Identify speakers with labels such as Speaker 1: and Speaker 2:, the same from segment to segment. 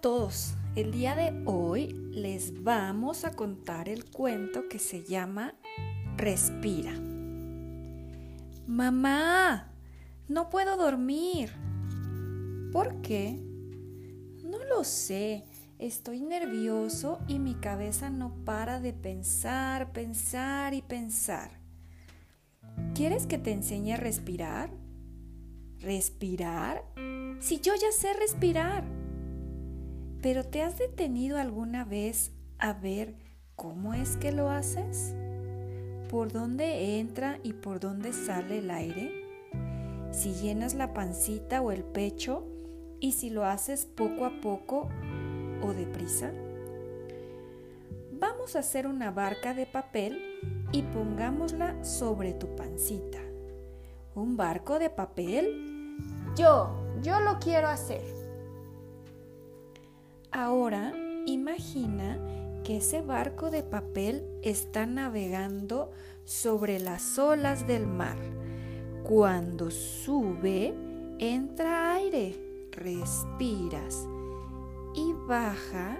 Speaker 1: todos. El día de hoy les vamos a contar el cuento que se llama Respira. Mamá, no puedo dormir. ¿Por qué? No lo sé. Estoy nervioso y mi cabeza no para de pensar, pensar y pensar. ¿Quieres que te enseñe a respirar? ¿Respirar? Si yo ya sé respirar. Pero ¿te has detenido alguna vez a ver cómo es que lo haces? ¿Por dónde entra y por dónde sale el aire? Si llenas la pancita o el pecho y si lo haces poco a poco o deprisa. Vamos a hacer una barca de papel y pongámosla sobre tu pancita. ¿Un barco de papel? Yo, yo lo quiero hacer. Ahora imagina que ese barco de papel está navegando sobre las olas del mar. Cuando sube, entra aire, respiras y baja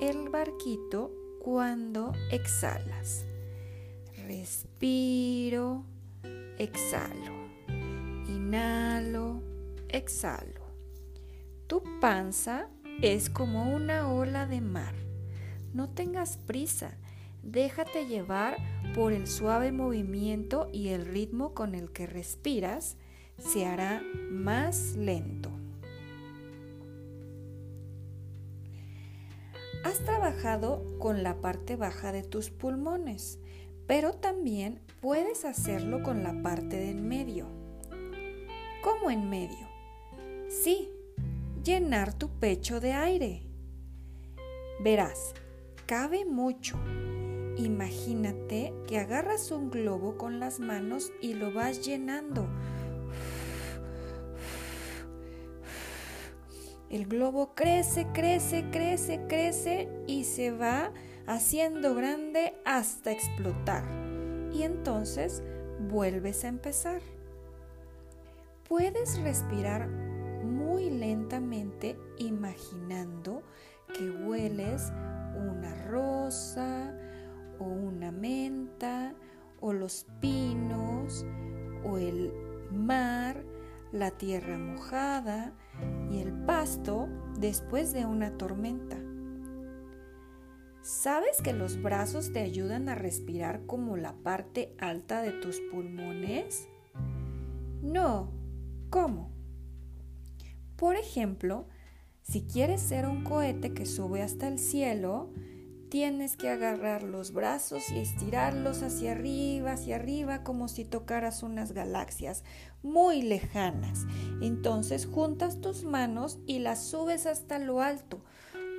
Speaker 1: el barquito cuando exhalas. Respiro, exhalo. Inhalo, exhalo. Tu panza es como una ola de mar. No tengas prisa, déjate llevar por el suave movimiento y el ritmo con el que respiras se hará más lento. Has trabajado con la parte baja de tus pulmones, pero también puedes hacerlo con la parte de en medio. ¿Cómo en medio? Sí, llenar tu pecho de aire. Verás, cabe mucho. Imagínate que agarras un globo con las manos y lo vas llenando. El globo crece, crece, crece, crece y se va haciendo grande hasta explotar. Y entonces vuelves a empezar. Puedes respirar lentamente imaginando que hueles una rosa o una menta o los pinos o el mar, la tierra mojada y el pasto después de una tormenta. ¿Sabes que los brazos te ayudan a respirar como la parte alta de tus pulmones? No. ¿Cómo? Por ejemplo, si quieres ser un cohete que sube hasta el cielo, tienes que agarrar los brazos y estirarlos hacia arriba, hacia arriba, como si tocaras unas galaxias muy lejanas. Entonces juntas tus manos y las subes hasta lo alto,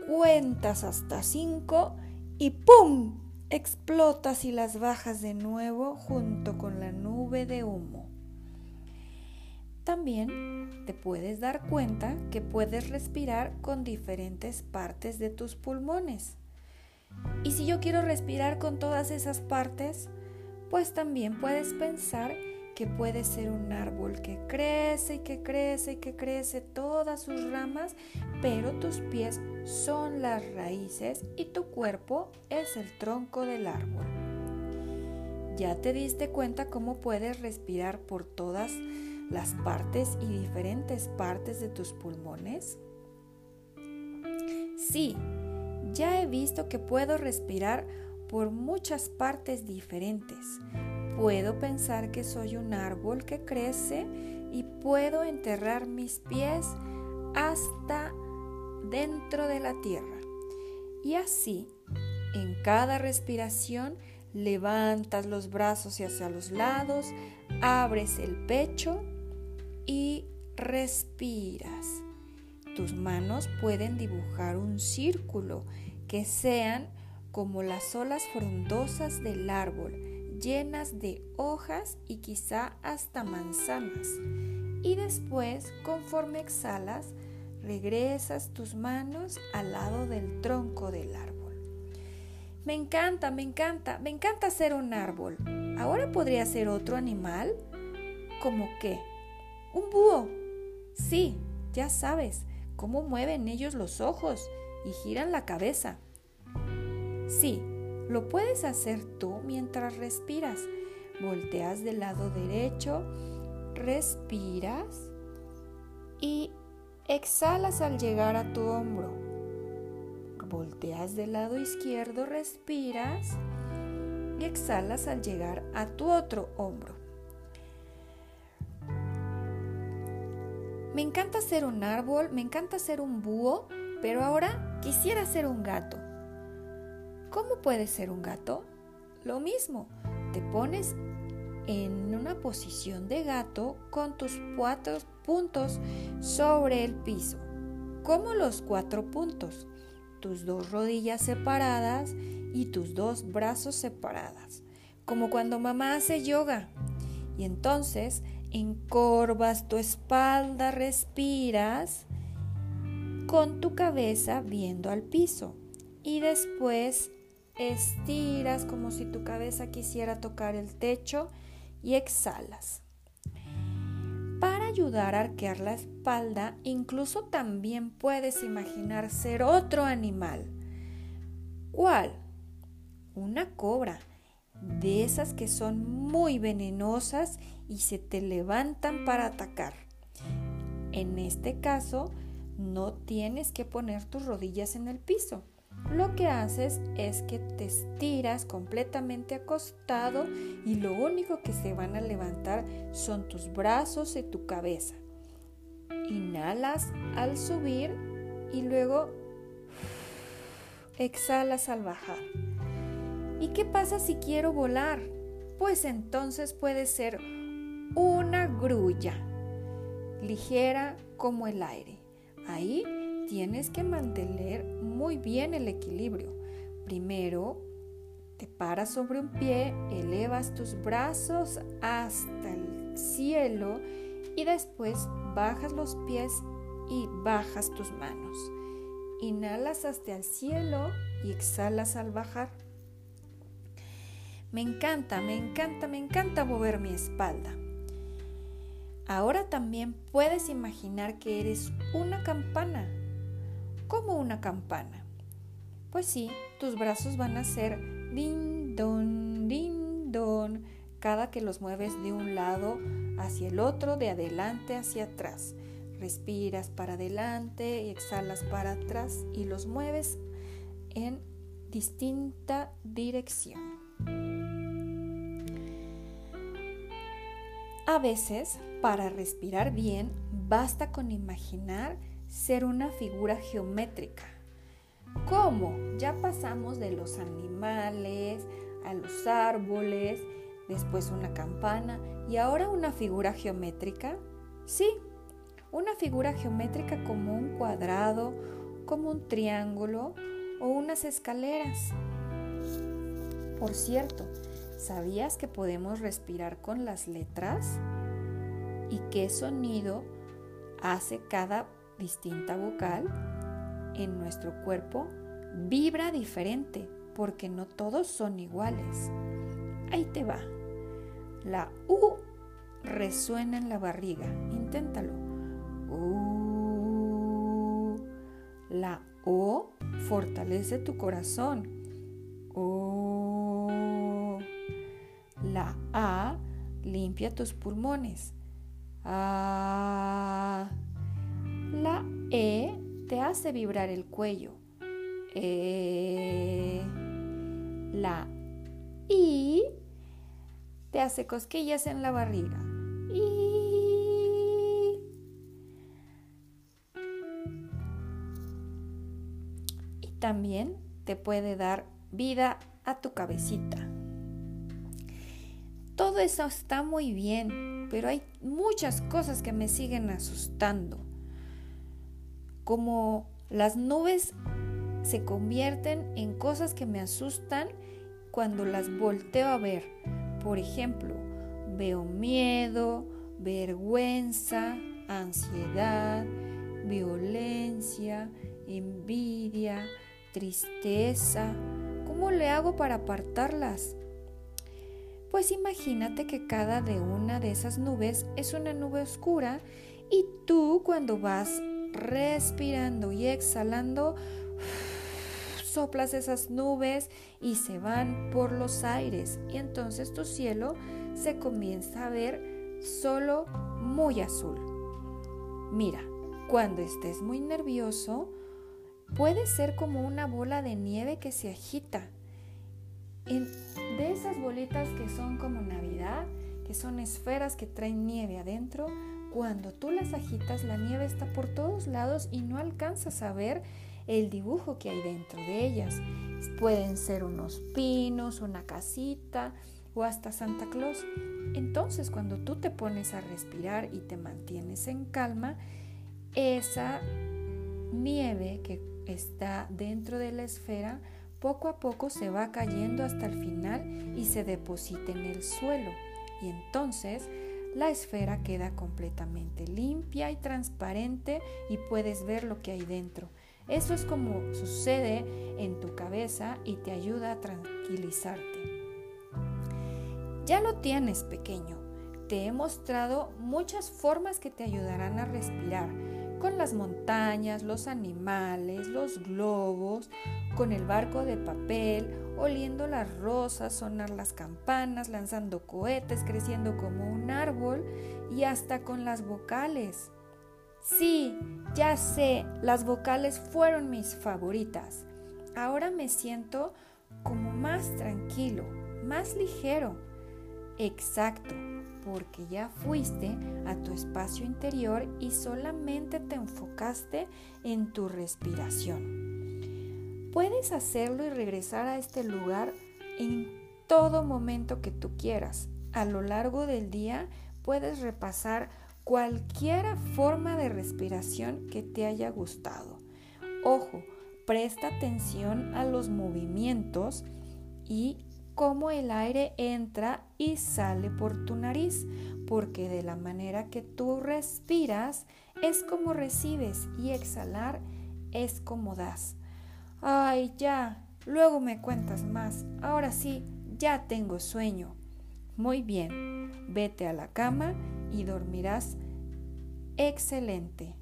Speaker 1: cuentas hasta cinco y ¡pum! explotas y las bajas de nuevo junto con la nube de humo. También te puedes dar cuenta que puedes respirar con diferentes partes de tus pulmones. Y si yo quiero respirar con todas esas partes, pues también puedes pensar que puede ser un árbol que crece y que crece y que crece todas sus ramas, pero tus pies son las raíces y tu cuerpo es el tronco del árbol. ¿Ya te diste cuenta cómo puedes respirar por todas las partes y diferentes partes de tus pulmones? Sí, ya he visto que puedo respirar por muchas partes diferentes. Puedo pensar que soy un árbol que crece y puedo enterrar mis pies hasta dentro de la tierra. Y así, en cada respiración, levantas los brazos hacia los lados, abres el pecho y respiras. Tus manos pueden dibujar un círculo que sean como las olas frondosas del árbol, llenas de hojas y quizá hasta manzanas. Y después, conforme exhalas, regresas tus manos al lado del tronco del árbol. Me encanta, me encanta, me encanta ser un árbol. ¿Ahora podría ser otro animal? ¿Cómo qué? Un búho. Sí, ya sabes cómo mueven ellos los ojos y giran la cabeza. Sí, lo puedes hacer tú mientras respiras. Volteas del lado derecho, respiras y exhalas al llegar a tu hombro. Volteas del lado izquierdo, respiras y exhalas al llegar a tu otro hombro. Me encanta ser un árbol, me encanta ser un búho, pero ahora quisiera ser un gato. ¿Cómo puedes ser un gato? Lo mismo, te pones en una posición de gato con tus cuatro puntos sobre el piso. como los cuatro puntos? Tus dos rodillas separadas y tus dos brazos separadas, como cuando mamá hace yoga. Y entonces encorvas tu espalda, respiras con tu cabeza viendo al piso y después estiras como si tu cabeza quisiera tocar el techo y exhalas. Para ayudar a arquear la espalda, incluso también puedes imaginar ser otro animal. ¿Cuál? Una cobra, de esas que son muy venenosas y se te levantan para atacar. En este caso, no tienes que poner tus rodillas en el piso lo que haces es que te estiras completamente acostado y lo único que se van a levantar son tus brazos y tu cabeza. Inhalas al subir y luego exhalas al bajar. ¿Y qué pasa si quiero volar? Pues entonces puede ser una grulla, ligera como el aire. Ahí tienes que mantener muy bien el equilibrio. Primero, te paras sobre un pie, elevas tus brazos hasta el cielo y después bajas los pies y bajas tus manos. Inhalas hasta el cielo y exhalas al bajar. Me encanta, me encanta, me encanta mover mi espalda. Ahora también puedes imaginar que eres una campana como una campana. Pues sí, tus brazos van a ser din don, din don, cada que los mueves de un lado hacia el otro, de adelante hacia atrás. Respiras para adelante y exhalas para atrás y los mueves en distinta dirección. A veces, para respirar bien, basta con imaginar ser una figura geométrica. ¿Cómo? Ya pasamos de los animales a los árboles, después una campana y ahora una figura geométrica. Sí, una figura geométrica como un cuadrado, como un triángulo o unas escaleras. Por cierto, ¿sabías que podemos respirar con las letras? ¿Y qué sonido hace cada distinta vocal en nuestro cuerpo vibra diferente porque no todos son iguales. Ahí te va. La U resuena en la barriga. Inténtalo. U. La O fortalece tu corazón. Limpia tus pulmones. A. La E te hace vibrar el cuello. E, la I te hace cosquillas en la barriga. Y también te puede dar vida a tu cabecita. Todo eso está muy bien, pero hay muchas cosas que me siguen asustando como las nubes se convierten en cosas que me asustan cuando las volteo a ver. Por ejemplo, veo miedo, vergüenza, ansiedad, violencia, envidia, tristeza. ¿Cómo le hago para apartarlas? Pues imagínate que cada de una de esas nubes es una nube oscura y tú cuando vas respirando y exhalando, soplas esas nubes y se van por los aires y entonces tu cielo se comienza a ver solo muy azul. Mira, cuando estés muy nervioso, puede ser como una bola de nieve que se agita. Esas bolitas que son como Navidad, que son esferas que traen nieve adentro, cuando tú las agitas la nieve está por todos lados y no alcanzas a ver el dibujo que hay dentro de ellas. Pueden ser unos pinos, una casita o hasta Santa Claus. Entonces cuando tú te pones a respirar y te mantienes en calma, esa nieve que está dentro de la esfera poco a poco se va cayendo hasta el final y se deposita en el suelo. Y entonces la esfera queda completamente limpia y transparente y puedes ver lo que hay dentro. Eso es como sucede en tu cabeza y te ayuda a tranquilizarte. Ya lo tienes pequeño. Te he mostrado muchas formas que te ayudarán a respirar, con las montañas, los animales, los globos, con el barco de papel, oliendo las rosas, sonar las campanas, lanzando cohetes, creciendo como un árbol y hasta con las vocales. Sí, ya sé, las vocales fueron mis favoritas. Ahora me siento como más tranquilo, más ligero. Exacto, porque ya fuiste a tu espacio interior y solamente te enfocaste en tu respiración. Puedes hacerlo y regresar a este lugar en todo momento que tú quieras. A lo largo del día puedes repasar cualquier forma de respiración que te haya gustado. Ojo, presta atención a los movimientos y cómo el aire entra y sale por tu nariz, porque de la manera que tú respiras es como recibes y exhalar es como das. Ay, ya, luego me cuentas más. Ahora sí, ya tengo sueño. Muy bien, vete a la cama y dormirás excelente.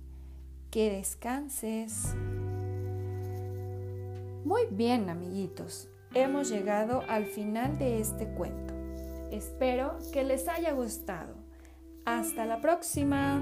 Speaker 1: Que descanses. Muy bien, amiguitos. Hemos llegado al final de este cuento. Espero que les haya gustado. Hasta la próxima.